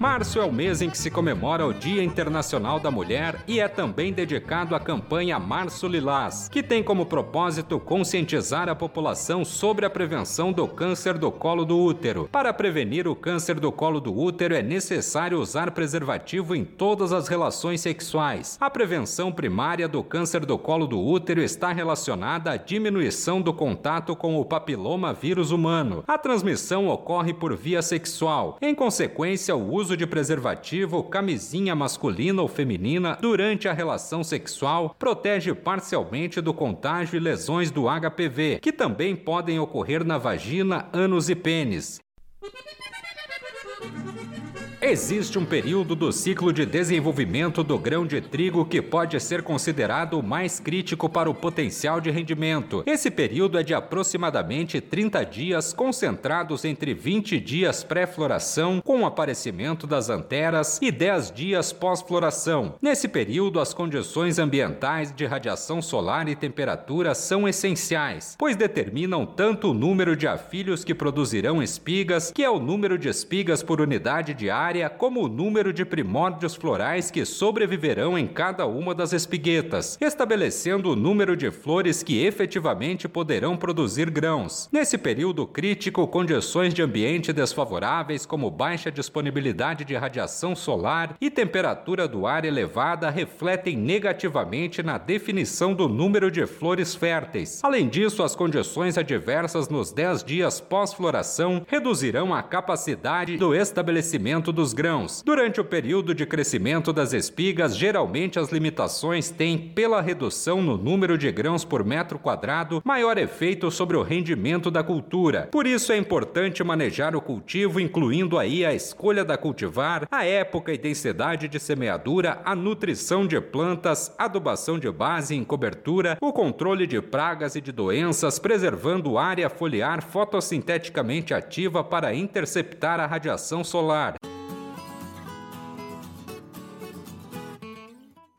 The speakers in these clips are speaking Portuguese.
Março é o mês em que se comemora o Dia Internacional da Mulher e é também dedicado à campanha Março Lilás, que tem como propósito conscientizar a população sobre a prevenção do câncer do colo do útero. Para prevenir o câncer do colo do útero é necessário usar preservativo em todas as relações sexuais. A prevenção primária do câncer do colo do útero está relacionada à diminuição do contato com o papiloma vírus humano. A transmissão ocorre por via sexual. Em consequência, o uso uso de preservativo, camisinha masculina ou feminina durante a relação sexual protege parcialmente do contágio e lesões do HPV, que também podem ocorrer na vagina, ânus e pênis. Existe um período do ciclo de desenvolvimento do grão de trigo que pode ser considerado o mais crítico para o potencial de rendimento. Esse período é de aproximadamente 30 dias, concentrados entre 20 dias pré-floração, com o aparecimento das anteras, e 10 dias pós-floração. Nesse período, as condições ambientais de radiação solar e temperatura são essenciais, pois determinam tanto o número de afilhos que produzirão espigas, que é o número de espigas por unidade de área área como o número de primórdios florais que sobreviverão em cada uma das espiguetas, estabelecendo o número de flores que efetivamente poderão produzir grãos. Nesse período crítico, condições de ambiente desfavoráveis, como baixa disponibilidade de radiação solar e temperatura do ar elevada, refletem negativamente na definição do número de flores férteis. Além disso, as condições adversas nos 10 dias pós-floração reduzirão a capacidade do estabelecimento dos grãos. Durante o período de crescimento das espigas, geralmente as limitações têm, pela redução no número de grãos por metro quadrado, maior efeito sobre o rendimento da cultura. Por isso é importante manejar o cultivo, incluindo aí a escolha da cultivar, a época e densidade de semeadura, a nutrição de plantas, adubação de base em cobertura, o controle de pragas e de doenças, preservando área foliar fotossinteticamente ativa para interceptar a radiação solar.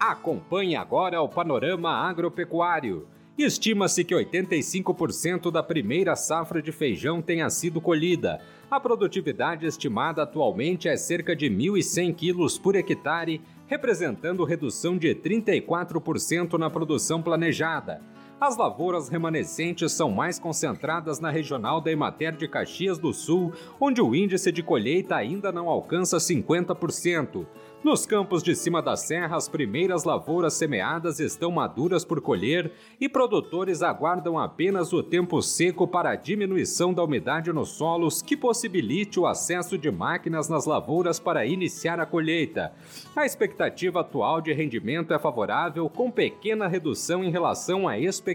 Acompanhe agora o panorama agropecuário. Estima-se que 85% da primeira safra de feijão tenha sido colhida. A produtividade estimada atualmente é cerca de 1.100 quilos por hectare, representando redução de 34% na produção planejada. As lavouras remanescentes são mais concentradas na regional da Emater de Caxias do Sul, onde o índice de colheita ainda não alcança 50%. Nos campos de cima da serra, as primeiras lavouras semeadas estão maduras por colher e produtores aguardam apenas o tempo seco para a diminuição da umidade nos solos que possibilite o acesso de máquinas nas lavouras para iniciar a colheita. A expectativa atual de rendimento é favorável, com pequena redução em relação à expectativa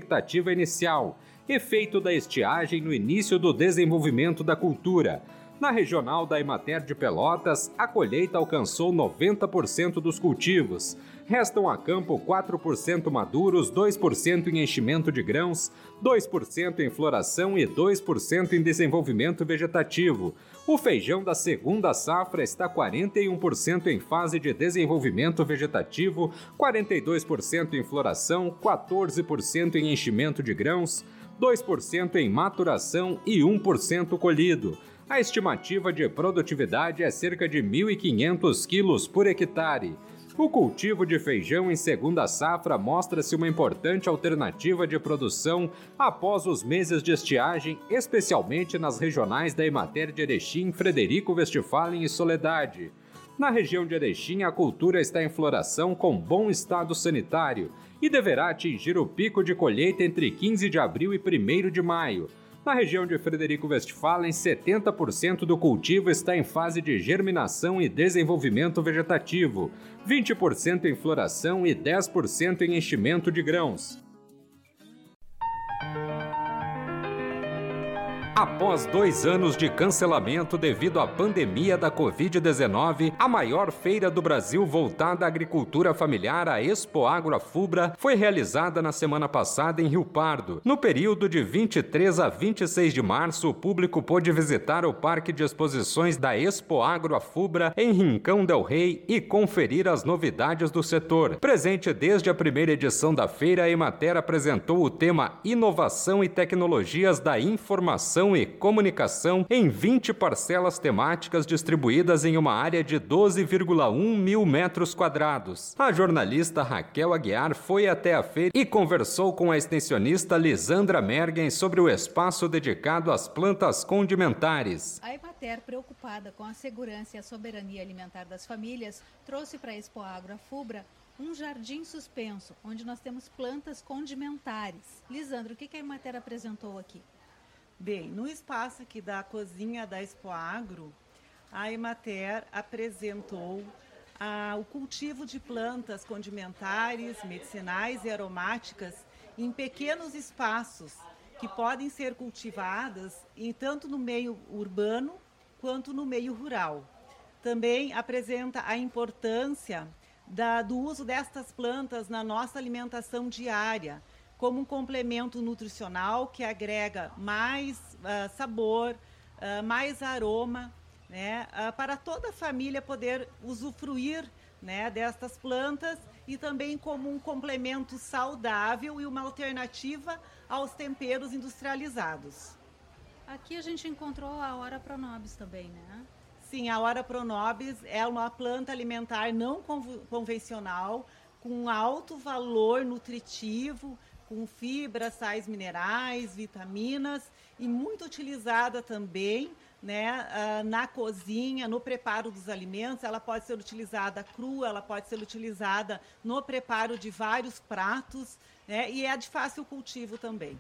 inicial, efeito da estiagem no início do desenvolvimento da cultura. Na regional da Emater de Pelotas, a colheita alcançou 90% dos cultivos. Restam a campo 4% maduros, 2% em enchimento de grãos, 2% em floração e 2% em desenvolvimento vegetativo. O feijão da segunda safra está 41% em fase de desenvolvimento vegetativo, 42% em floração, 14% em enchimento de grãos, 2% em maturação e 1% colhido. A estimativa de produtividade é cerca de 1.500 quilos por hectare. O cultivo de feijão em segunda safra mostra-se uma importante alternativa de produção após os meses de estiagem, especialmente nas regionais da Emater de Erechim, Frederico Westphalen e Soledade. Na região de Erechim, a cultura está em floração com bom estado sanitário e deverá atingir o pico de colheita entre 15 de abril e 1 de maio. Na região de Frederico Westphalen, 70% do cultivo está em fase de germinação e desenvolvimento vegetativo, 20% em floração e 10% em enchimento de grãos. Após dois anos de cancelamento devido à pandemia da Covid-19, a maior feira do Brasil voltada à agricultura familiar, a Expo Agro Fubra, foi realizada na semana passada em Rio Pardo. No período de 23 a 26 de março, o público pôde visitar o Parque de Exposições da Expo Agro Fubra em Rincão del Rei e conferir as novidades do setor. Presente desde a primeira edição da feira, a Emater apresentou o tema Inovação e Tecnologias da Informação e Comunicação em 20 parcelas temáticas distribuídas em uma área de 12,1 mil metros quadrados. A jornalista Raquel Aguiar foi até a feira e conversou com a extensionista Lisandra Mergen sobre o espaço dedicado às plantas condimentares. A Emater, preocupada com a segurança e a soberania alimentar das famílias, trouxe para a Expo Agro a Fubra um jardim suspenso, onde nós temos plantas condimentares. Lisandro, o que a Emater apresentou aqui? Bem, no espaço aqui da cozinha da Expo Agro, a Emater apresentou ah, o cultivo de plantas condimentares, medicinais e aromáticas em pequenos espaços que podem ser cultivadas em, tanto no meio urbano quanto no meio rural. Também apresenta a importância da, do uso destas plantas na nossa alimentação diária, como um complemento nutricional que agrega mais uh, sabor, uh, mais aroma, né, uh, para toda a família poder usufruir né, destas plantas e também como um complemento saudável e uma alternativa aos temperos industrializados. Aqui a gente encontrou a Hora Pronobis também, né? Sim, a Hora Pronobis é uma planta alimentar não convencional, com alto valor nutritivo, com fibras, sais minerais, vitaminas e muito utilizada também né, uh, na cozinha, no preparo dos alimentos. Ela pode ser utilizada crua, ela pode ser utilizada no preparo de vários pratos né, e é de fácil cultivo também.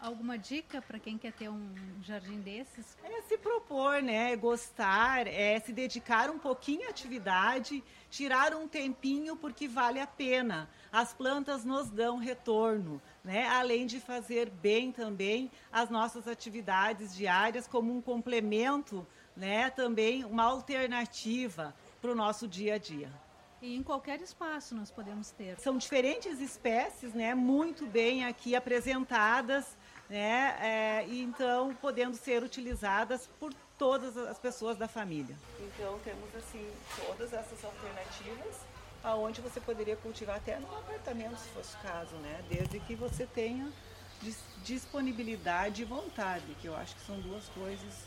Alguma dica para quem quer ter um jardim desses? É se propor, né? Gostar, é se dedicar um pouquinho à atividade, tirar um tempinho porque vale a pena. As plantas nos dão retorno, né? Além de fazer bem também as nossas atividades diárias como um complemento, né? Também uma alternativa para o nosso dia a dia. E em qualquer espaço nós podemos ter. São diferentes espécies, né? Muito bem aqui apresentadas né? É, e então podendo ser utilizadas por todas as pessoas da família. Então temos assim todas essas alternativas aonde você poderia cultivar até no apartamento, se fosse o caso, né? Desde que você tenha disponibilidade e vontade, que eu acho que são duas coisas,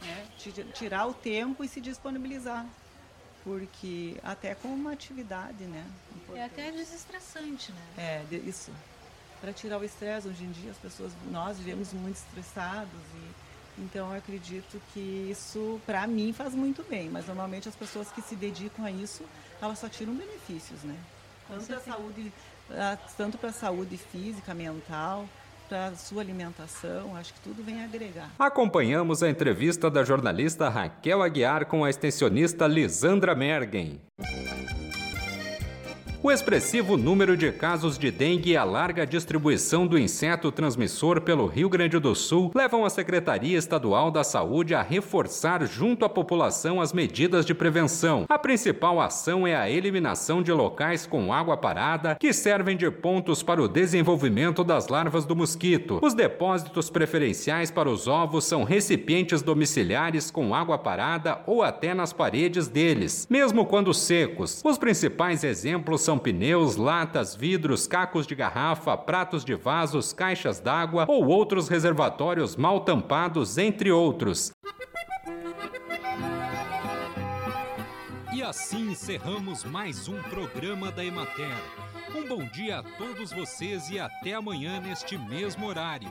né? Tirar o tempo e se disponibilizar. Porque até com uma atividade, né? Importante. É até desestressante, né? É, isso para tirar o estresse. Hoje em dia as pessoas, nós vivemos muito estressados e então eu acredito que isso para mim faz muito bem, mas normalmente as pessoas que se dedicam a isso, elas só tiram benefícios, né? Tanto para saúde, tanto para a saúde física, mental, para a sua alimentação, acho que tudo vem agregar. Acompanhamos a entrevista da jornalista Raquel Aguiar com a extensionista Lisandra Mergen. O expressivo número de casos de dengue e a larga distribuição do inseto transmissor pelo Rio Grande do Sul levam a Secretaria Estadual da Saúde a reforçar junto à população as medidas de prevenção. A principal ação é a eliminação de locais com água parada que servem de pontos para o desenvolvimento das larvas do mosquito. Os depósitos preferenciais para os ovos são recipientes domiciliares com água parada ou até nas paredes deles, mesmo quando secos. Os principais exemplos são são pneus, latas, vidros, cacos de garrafa, pratos de vasos, caixas d'água ou outros reservatórios mal tampados, entre outros. E assim encerramos mais um programa da Emater. Um bom dia a todos vocês e até amanhã neste mesmo horário.